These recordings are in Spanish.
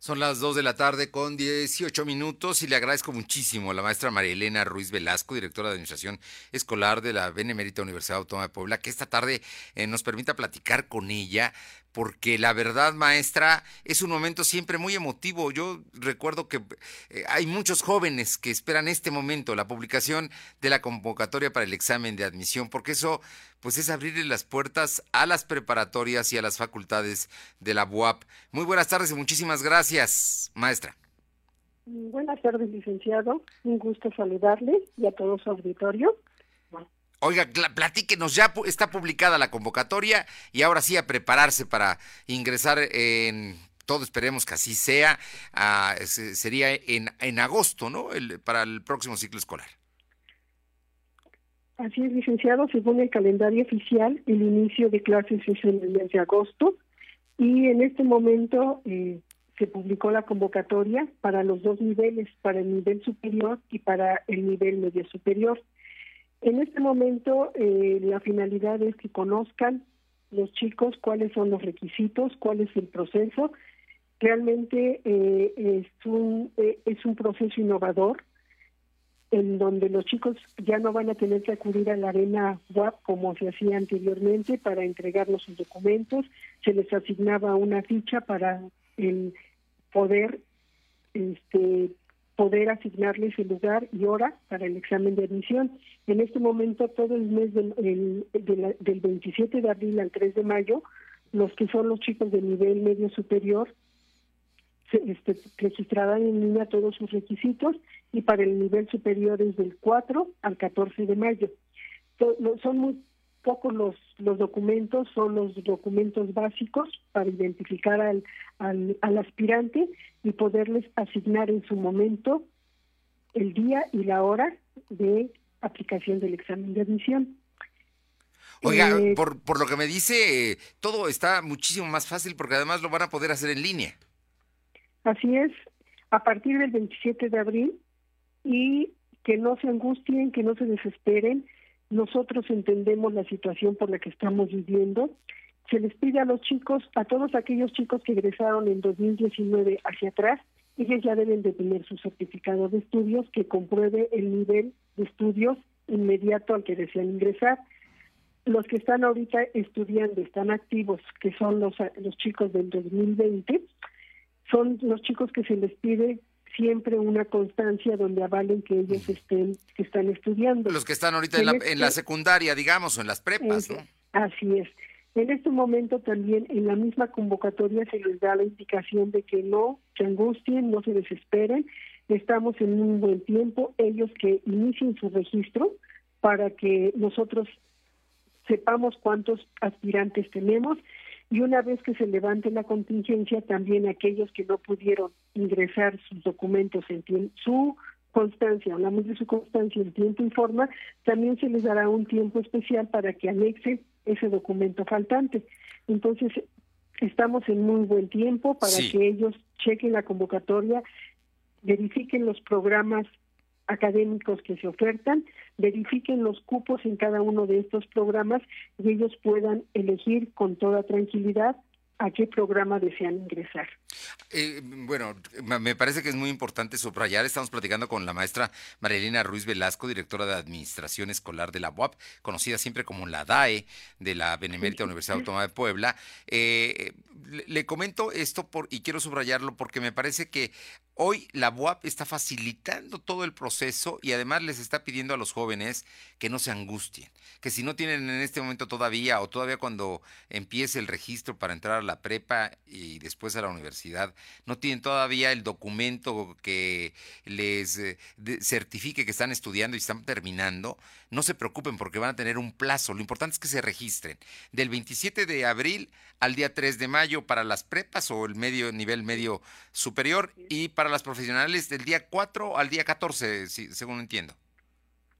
Son las 2 de la tarde con 18 minutos y le agradezco muchísimo a la maestra María Elena Ruiz Velasco, directora de Administración Escolar de la Benemérita Universidad Autónoma de Puebla, que esta tarde eh, nos permita platicar con ella porque la verdad, maestra, es un momento siempre muy emotivo. Yo recuerdo que eh, hay muchos jóvenes que esperan este momento, la publicación de la convocatoria para el examen de admisión, porque eso pues es abrirle las puertas a las preparatorias y a las facultades de la UAP. Muy buenas tardes y muchísimas gracias, maestra. Buenas tardes, licenciado. Un gusto saludarle y a todo su auditorio. Oiga, platíquenos, ya está publicada la convocatoria y ahora sí a prepararse para ingresar en, todo esperemos que así sea, sería en, en agosto, ¿no? El, para el próximo ciclo escolar. Así es, licenciado, según el calendario oficial, el inicio de clases es en el mes de agosto y en este momento eh, se publicó la convocatoria para los dos niveles, para el nivel superior y para el nivel medio superior. En este momento eh, la finalidad es que conozcan los chicos cuáles son los requisitos, cuál es el proceso. Realmente eh, es, un, eh, es un proceso innovador en donde los chicos ya no van a tener que acudir a la arena WAP como se hacía anteriormente para entregarnos sus documentos, se les asignaba una ficha para el poder este, poder asignarles el lugar y hora para el examen de admisión. En este momento, todo el mes del, del 27 de abril al 3 de mayo, los que son los chicos de nivel medio superior se este, registrarán en línea todos sus requisitos y para el nivel superior es del 4 al 14 de mayo. Son muy pocos los, los documentos, son los documentos básicos para identificar al, al, al aspirante y poderles asignar en su momento el día y la hora de aplicación del examen de admisión. Oiga, eh, por, por lo que me dice, todo está muchísimo más fácil porque además lo van a poder hacer en línea. Así es, a partir del 27 de abril y que no se angustien, que no se desesperen, nosotros entendemos la situación por la que estamos viviendo. Se les pide a los chicos, a todos aquellos chicos que egresaron en 2019 hacia atrás, ellos ya deben de tener su certificado de estudios que compruebe el nivel de estudios inmediato al que desean ingresar. Los que están ahorita estudiando, están activos, que son los, los chicos del 2020, son los chicos que se les pide siempre una constancia donde avalen que ellos estén que están estudiando. Los que están ahorita en la, en la este secundaria, digamos, o en las prepas, ¿no? Así es. En este momento también en la misma convocatoria se les da la indicación de que no se angustien, no se desesperen, estamos en un buen tiempo, ellos que inicien su registro para que nosotros sepamos cuántos aspirantes tenemos y una vez que se levante la contingencia, también aquellos que no pudieron ingresar sus documentos en su constancia, hablamos de su constancia en tiempo y forma, también se les dará un tiempo especial para que anexen ese documento faltante. Entonces, estamos en muy buen tiempo para que ellos chequen la convocatoria, verifiquen los programas académicos que se ofertan, verifiquen los cupos en cada uno de estos programas y ellos puedan elegir con toda tranquilidad a qué programa desean ingresar. Eh, bueno, me parece que es muy importante subrayar, estamos platicando con la maestra Marilena Ruiz Velasco, directora de Administración Escolar de la UAP, conocida siempre como la DAE de la Benemérita Universidad Autónoma de Puebla. Eh, le, comento esto por, y quiero subrayarlo porque me parece que Hoy la UAP está facilitando todo el proceso y además les está pidiendo a los jóvenes que no se angustien, que si no tienen en este momento todavía o todavía cuando empiece el registro para entrar a la prepa y después a la universidad, no tienen todavía el documento que les eh, certifique que están estudiando y están terminando, no se preocupen porque van a tener un plazo. Lo importante es que se registren del 27 de abril al día 3 de mayo para las prepas o el medio nivel medio superior y para las profesionales del día 4 al día 14, según entiendo.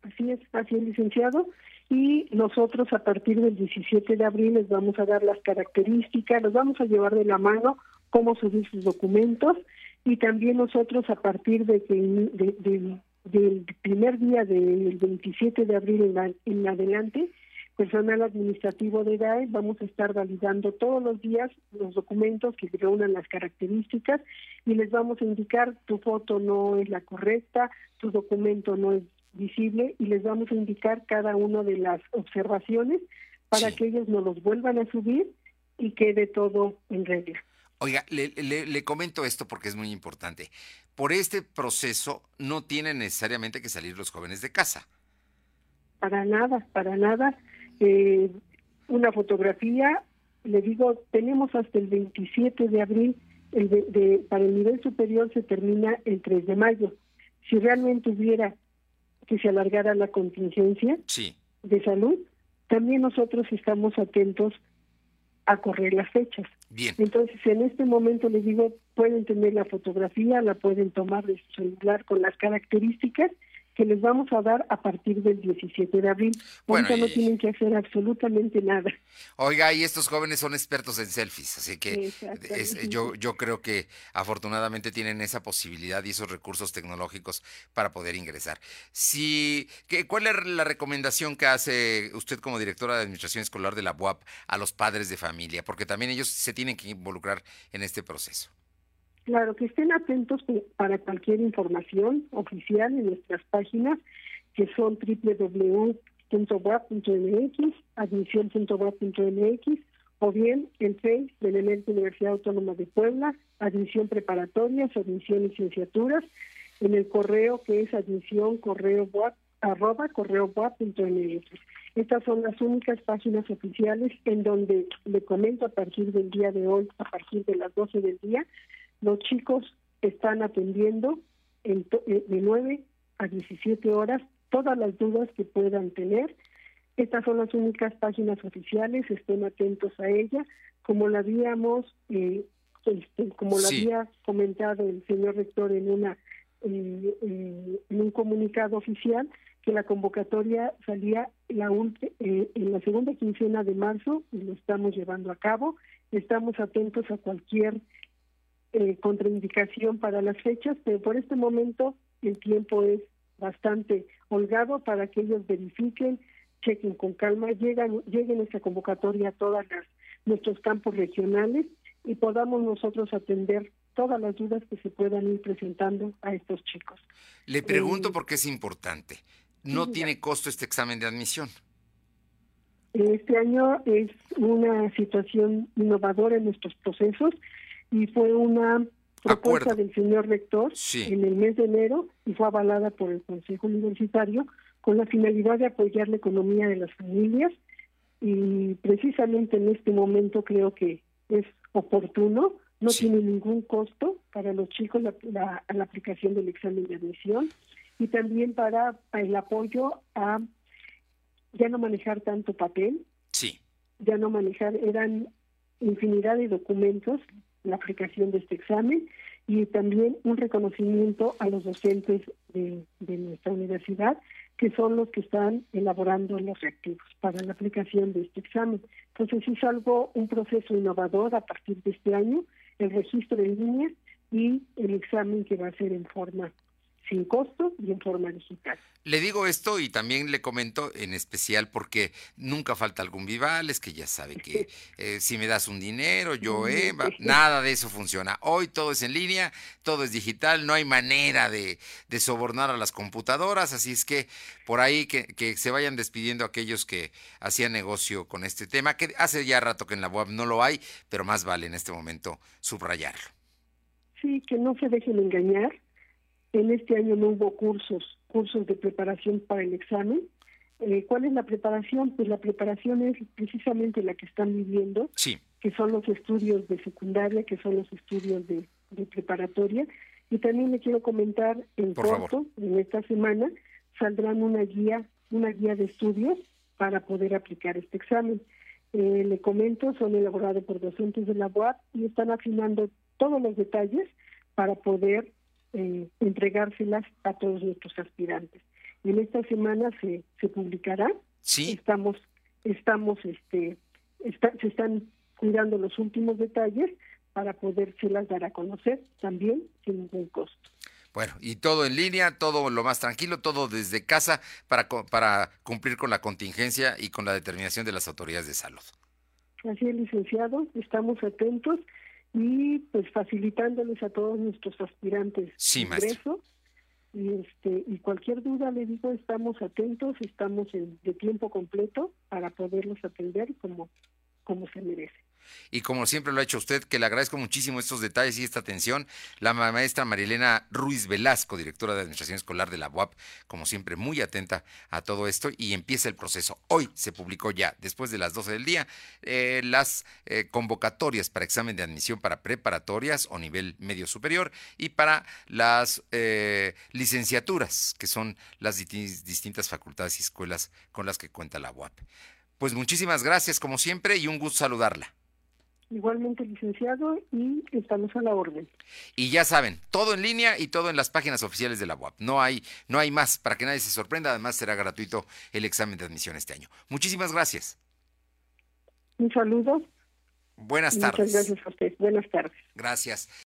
Así es, así es, licenciado. Y nosotros a partir del 17 de abril les vamos a dar las características, los vamos a llevar de la mano cómo subir sus documentos y también nosotros a partir de que del primer día del 27 de abril en, en adelante personal administrativo de DAE, vamos a estar validando todos los días los documentos que reúnan las características y les vamos a indicar tu foto no es la correcta, tu documento no es visible y les vamos a indicar cada una de las observaciones para que ellos nos los vuelvan a subir y quede todo en regla. Oiga, le, le, comento esto porque es muy importante. Por este proceso no tienen necesariamente que salir los jóvenes de casa. Para nada, para nada. Eh, una fotografía, le digo, tenemos hasta el 27 de abril, el de, para el nivel superior se termina el 3 de mayo. Si realmente hubiera que se alargara la contingencia de salud, también nosotros estamos atentos a correr las fechas. Bien. Entonces, en este momento les digo, pueden tener la fotografía, la pueden tomar de su celular con las características que les vamos a dar a partir del 17 de abril. Bueno, no tienen que hacer absolutamente nada. Oiga, y estos jóvenes son expertos en selfies, así que yo, yo creo que afortunadamente tienen esa posibilidad y esos recursos tecnológicos para poder ingresar. Si, ¿qué, ¿Cuál es la recomendación que hace usted como directora de Administración Escolar de la UAP a los padres de familia? Porque también ellos se tienen que involucrar en este proceso. Claro, que estén atentos para cualquier información oficial en nuestras páginas, que son www.wap.mx, admisión.wap.mx, o bien el FEI de la Universidad Autónoma de Puebla, admisión preparatoria, admisión licenciaturas, en el correo que es admisión correo arroba correo Estas son las únicas páginas oficiales en donde le comento a partir del día de hoy, a partir de las 12 del día, los chicos están atendiendo en eh, de 9 a 17 horas todas las dudas que puedan tener. Estas son las únicas páginas oficiales, estén atentos a ella. Como la habíamos, eh, este, como lo había comentado el señor rector en una eh, en un comunicado oficial, que la convocatoria salía la en la segunda quincena de marzo y lo estamos llevando a cabo. Estamos atentos a cualquier eh, contraindicación para las fechas, pero por este momento el tiempo es bastante holgado para que ellos verifiquen, chequen con calma, llegan, lleguen esta convocatoria a todos nuestros campos regionales y podamos nosotros atender todas las dudas que se puedan ir presentando a estos chicos. Le pregunto eh, porque es importante. ¿No tiene costo este examen de admisión? Este año es una situación innovadora en nuestros procesos y fue una propuesta del señor rector en el mes de enero y fue avalada por el Consejo Universitario con la finalidad de apoyar la economía de las familias y precisamente en este momento creo que es oportuno, no tiene ningún costo para los chicos la, la, la, aplicación del examen de admisión y también para el apoyo a ya no manejar tanto papel, sí. ya no manejar, eran infinidad de documentos la aplicación de este examen y también un reconocimiento a los docentes de, nuestra universidad, que son los que están elaborando los reactivos para la aplicación de este examen. Entonces es algo, un proceso innovador a partir de este año, el registro en línea y el examen que va a ser en forma sin costo y en forma digital. Le digo esto y también le comento en especial porque nunca falta algún Vivales que ya sabe que eh, si me das un dinero, yo, eh, nada de eso funciona. Hoy todo es en línea, todo es digital, no hay manera de, sobornar a las computadoras, así es que por ahí que, que, se vayan despidiendo aquellos que hacían negocio con este tema, que hace ya rato que en la web no lo hay, pero más vale en este momento subrayarlo. Sí, que no se dejen engañar en este año no hubo cursos, cursos de preparación para el examen. Eh, ¿Cuál es la preparación? Pues la preparación es precisamente la que están viviendo, que son los estudios de secundaria, que son los estudios de, preparatoria. Y también le quiero comentar en corto, en esta semana, saldrán una guía, una guía de estudios para poder aplicar este examen. Eh, le comento, son elaborados por docentes de la UAP y están afinando todos los detalles para poder eh, entregárselas a todos nuestros aspirantes. En esta semana se, se publicará. Sí. Estamos, estamos, este, se están cuidando los últimos detalles para podérselas dar a conocer también sin ningún costo. Bueno, y todo en línea, todo lo más tranquilo, todo desde casa para, para cumplir con la contingencia y con la determinación de las autoridades de salud. Así es, licenciado, estamos atentos y pues facilitándoles a todos nuestros aspirantes sí, ingreso. Y, este, y cualquier duda, le digo, estamos atentos, estamos en, de tiempo completo para poderlos atender como, como se merece y como siempre lo ha hecho usted, que le agradezco muchísimo estos detalles y esta atención, la maestra Marilena Ruiz Velasco, directora de Administración Escolar de la UAP, como siempre muy atenta a todo esto y empieza el proceso. Hoy se publicó ya, después de las 12 del día, eh, las eh, convocatorias para examen de admisión para preparatorias o nivel medio superior y para las eh, licenciaturas, que son las distintas facultades y escuelas con las que cuenta la UAP. Pues muchísimas gracias como siempre y un gusto saludarla. Igualmente, licenciado, y estamos a la orden. Y ya saben, todo en línea y todo en las páginas oficiales de la UAP. No hay, no hay más para que nadie se sorprenda. Además, será gratuito el examen de admisión este año. Muchísimas gracias. Un saludo. Buenas tardes. Muchas gracias a usted. Buenas tardes. Gracias.